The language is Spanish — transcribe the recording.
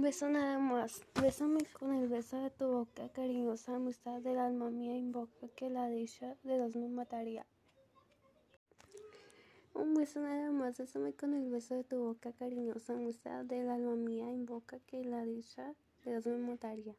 Un beso nada más. Bésame con el beso de tu boca, cariñosa amistad del alma mía. Invoca que la dicha de dos me mataría. Un beso nada más. Bésame con el beso de tu boca, cariñosa amistad del alma mía. Invoca que la dicha de dos me mataría.